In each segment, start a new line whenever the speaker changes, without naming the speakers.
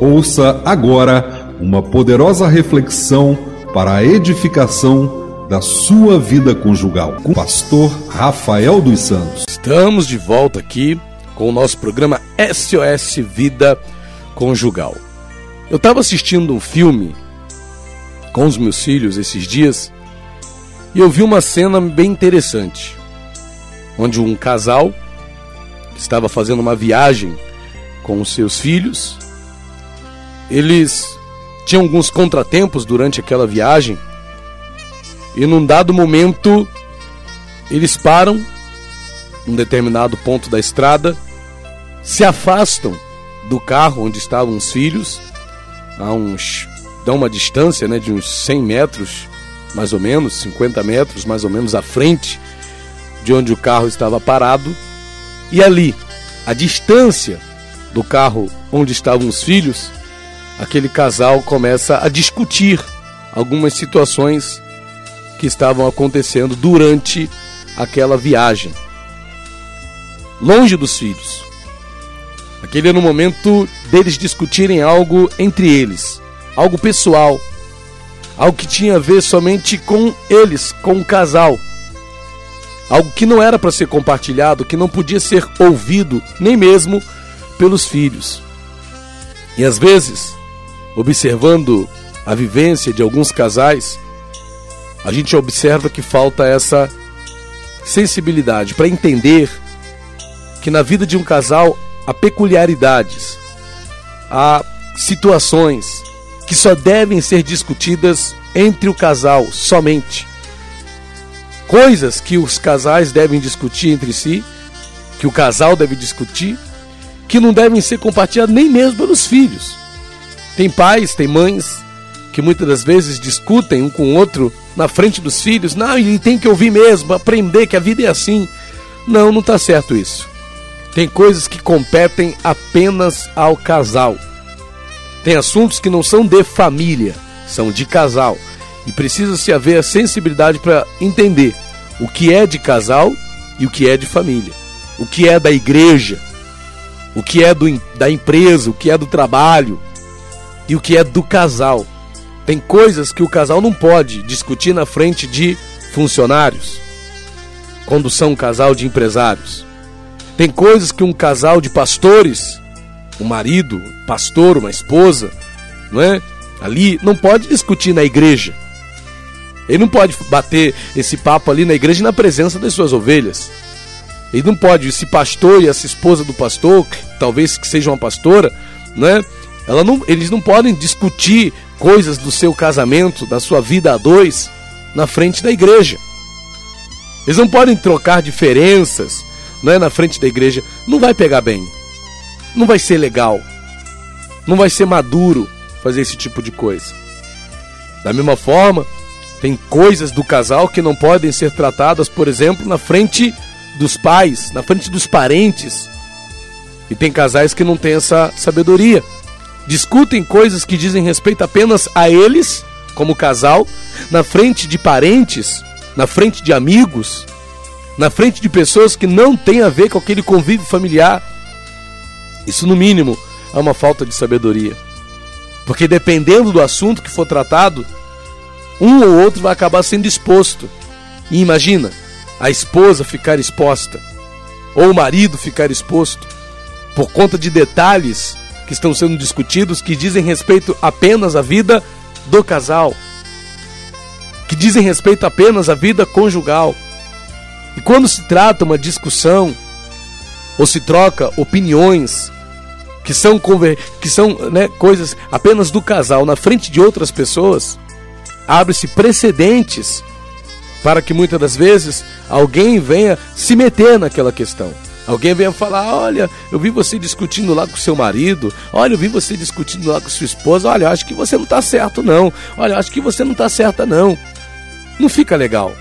Ouça agora uma poderosa reflexão para a edificação da sua vida conjugal com o pastor Rafael dos Santos.
Estamos de volta aqui com o nosso programa SOS Vida Conjugal. Eu estava assistindo um filme com os meus filhos esses dias e eu vi uma cena bem interessante, onde um casal estava fazendo uma viagem com os seus filhos eles tinham alguns contratempos durante aquela viagem e num dado momento eles param num determinado ponto da estrada, se afastam do carro onde estavam os filhos, a uns dão uma distância, né, de uns 100 metros, mais ou menos, 50 metros, mais ou menos à frente de onde o carro estava parado, e ali, a distância do carro onde estavam os filhos, aquele casal começa a discutir algumas situações que estavam acontecendo durante aquela viagem. Longe dos filhos. Aquele era o momento deles discutirem algo entre eles, algo pessoal, algo que tinha a ver somente com eles, com o casal. Algo que não era para ser compartilhado, que não podia ser ouvido nem mesmo pelos filhos. E às vezes, observando a vivência de alguns casais, a gente observa que falta essa sensibilidade para entender que na vida de um casal há peculiaridades, há situações que só devem ser discutidas entre o casal somente. Coisas que os casais devem discutir entre si, que o casal deve discutir, que não devem ser compartilhadas nem mesmo pelos filhos. Tem pais, tem mães que muitas das vezes discutem um com o outro na frente dos filhos. Não, ele tem que ouvir mesmo, aprender que a vida é assim. Não, não está certo isso. Tem coisas que competem apenas ao casal. Tem assuntos que não são de família, são de casal. E precisa-se haver a sensibilidade para entender o que é de casal e o que é de família. O que é da igreja, o que é do, da empresa, o que é do trabalho, e o que é do casal. Tem coisas que o casal não pode discutir na frente de funcionários, quando são um casal de empresários. Tem coisas que um casal de pastores, um marido, pastor, uma esposa, não é? Ali não pode discutir na igreja. Ele não pode bater esse papo ali na igreja na presença das suas ovelhas. Ele não pode, esse pastor e essa esposa do pastor, talvez que seja uma pastora, né? Ela não, eles não podem discutir coisas do seu casamento, da sua vida a dois, na frente da igreja. Eles não podem trocar diferenças não é, na frente da igreja. Não vai pegar bem. Não vai ser legal. Não vai ser maduro fazer esse tipo de coisa. Da mesma forma, tem coisas do casal que não podem ser tratadas, por exemplo, na frente dos pais, na frente dos parentes. E tem casais que não têm essa sabedoria discutem coisas que dizem respeito apenas a eles, como casal, na frente de parentes, na frente de amigos, na frente de pessoas que não têm a ver com aquele convívio familiar. Isso, no mínimo, é uma falta de sabedoria. Porque dependendo do assunto que for tratado, um ou outro vai acabar sendo exposto. E imagina, a esposa ficar exposta, ou o marido ficar exposto, por conta de detalhes que estão sendo discutidos que dizem respeito apenas à vida do casal, que dizem respeito apenas à vida conjugal. E quando se trata uma discussão ou se troca opiniões que são que são né, coisas apenas do casal na frente de outras pessoas, abre-se precedentes para que muitas das vezes alguém venha se meter naquela questão. Alguém venha falar: Olha, eu vi você discutindo lá com seu marido. Olha, eu vi você discutindo lá com sua esposa. Olha, acho que você não está certo, não. Olha, acho que você não está certa, não. Não fica legal.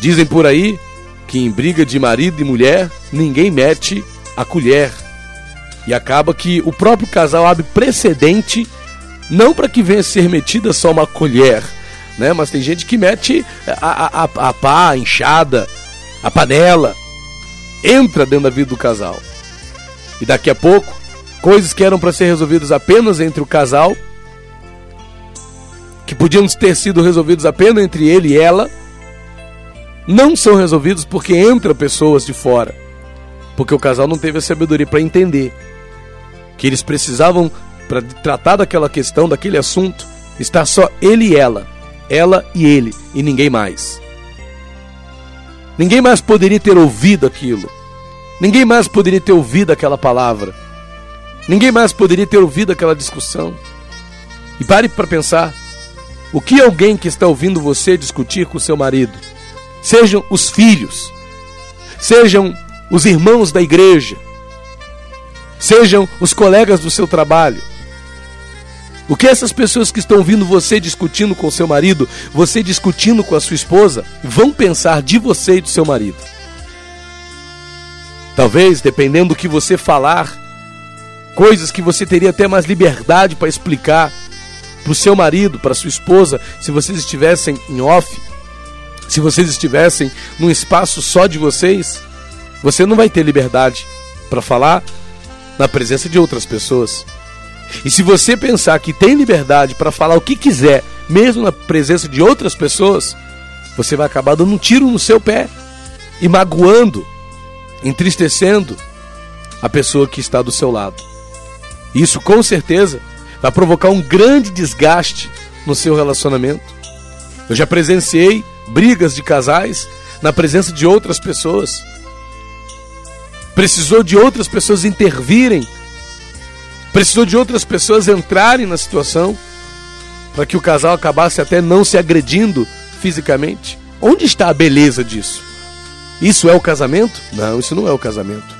Dizem por aí que em briga de marido e mulher, ninguém mete a colher. E acaba que o próprio casal abre precedente, não para que venha ser metida só uma colher, né? Mas tem gente que mete a, a, a, a pá, a enxada, a panela entra dentro da vida do casal. E daqui a pouco, coisas que eram para ser resolvidas apenas entre o casal, que podiam ter sido resolvidos apenas entre ele e ela, não são resolvidos porque entram pessoas de fora. Porque o casal não teve a sabedoria para entender que eles precisavam, para tratar daquela questão, daquele assunto, estar só ele e ela, ela e ele, e ninguém mais. Ninguém mais poderia ter ouvido aquilo. Ninguém mais poderia ter ouvido aquela palavra. Ninguém mais poderia ter ouvido aquela discussão. E pare para pensar: o que alguém que está ouvindo você discutir com seu marido, sejam os filhos, sejam os irmãos da igreja, sejam os colegas do seu trabalho, o que essas pessoas que estão ouvindo você discutindo com seu marido, você discutindo com a sua esposa, vão pensar de você e do seu marido? Talvez, dependendo do que você falar, coisas que você teria até mais liberdade para explicar para o seu marido, para sua esposa, se vocês estivessem em off, se vocês estivessem num espaço só de vocês, você não vai ter liberdade para falar na presença de outras pessoas. E se você pensar que tem liberdade para falar o que quiser, mesmo na presença de outras pessoas, você vai acabar dando um tiro no seu pé e magoando, entristecendo a pessoa que está do seu lado. Isso com certeza vai provocar um grande desgaste no seu relacionamento. Eu já presenciei brigas de casais na presença de outras pessoas. Precisou de outras pessoas intervirem Precisou de outras pessoas entrarem na situação para que o casal acabasse até não se agredindo fisicamente. Onde está a beleza disso? Isso é o casamento? Não, isso não é o casamento.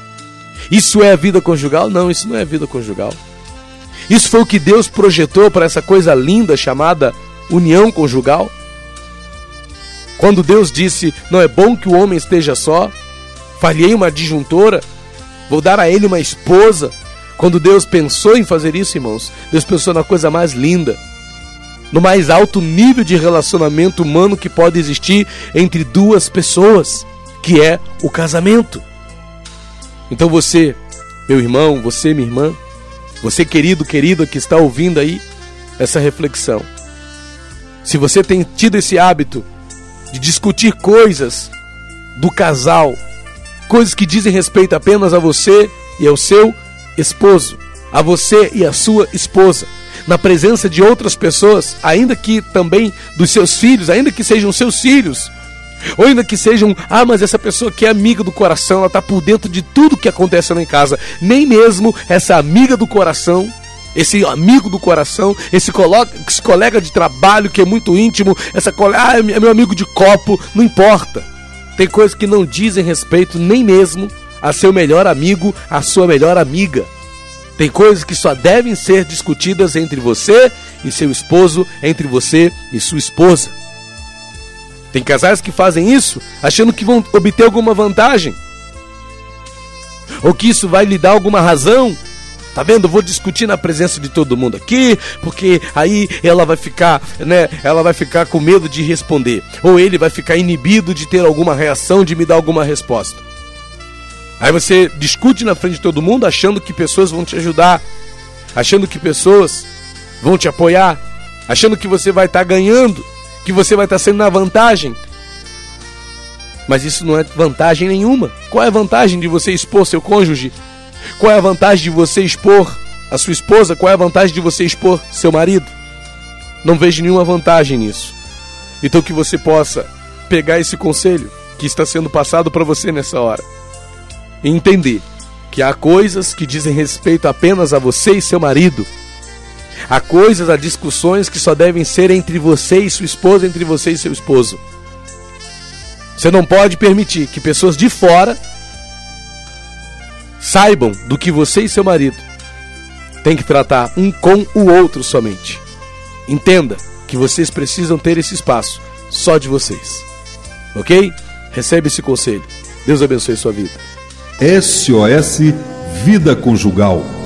Isso é a vida conjugal? Não, isso não é a vida conjugal. Isso foi o que Deus projetou para essa coisa linda chamada união conjugal? Quando Deus disse: Não é bom que o homem esteja só, falhei uma disjuntora, vou dar a ele uma esposa quando Deus pensou em fazer isso, irmãos, Deus pensou na coisa mais linda, no mais alto nível de relacionamento humano que pode existir entre duas pessoas, que é o casamento. Então você, meu irmão, você, minha irmã, você querido, querida que está ouvindo aí essa reflexão. Se você tem tido esse hábito de discutir coisas do casal, coisas que dizem respeito apenas a você e ao seu esposo, a você e a sua esposa, na presença de outras pessoas, ainda que também dos seus filhos, ainda que sejam seus filhos, ou ainda que sejam, ah, mas essa pessoa que é amiga do coração, ela está por dentro de tudo que acontece lá em casa, nem mesmo essa amiga do coração esse amigo do coração, esse, esse colega de trabalho que é muito íntimo, essa colega, ah, é meu amigo de copo, não importa. Tem coisas que não dizem respeito nem mesmo a seu melhor amigo, a sua melhor amiga. Tem coisas que só devem ser discutidas entre você e seu esposo, entre você e sua esposa. Tem casais que fazem isso achando que vão obter alguma vantagem. Ou que isso vai lhe dar alguma razão. Tá vendo? vou discutir na presença de todo mundo aqui, porque aí ela vai ficar, né? Ela vai ficar com medo de responder, ou ele vai ficar inibido de ter alguma reação, de me dar alguma resposta. Aí você discute na frente de todo mundo achando que pessoas vão te ajudar, achando que pessoas vão te apoiar, achando que você vai estar tá ganhando, que você vai estar tá sendo na vantagem. Mas isso não é vantagem nenhuma. Qual é a vantagem de você expor seu cônjuge? Qual é a vantagem de você expor a sua esposa? Qual é a vantagem de você expor seu marido? Não vejo nenhuma vantagem nisso. Então que você possa pegar esse conselho que está sendo passado para você nessa hora entender que há coisas que dizem respeito apenas a você e seu marido. Há coisas, há discussões que só devem ser entre você e sua esposa, entre você e seu esposo. Você não pode permitir que pessoas de fora saibam do que você e seu marido têm que tratar um com o outro somente. Entenda que vocês precisam ter esse espaço só de vocês. Ok? Recebe esse conselho. Deus abençoe sua vida.
SOS Vida Conjugal.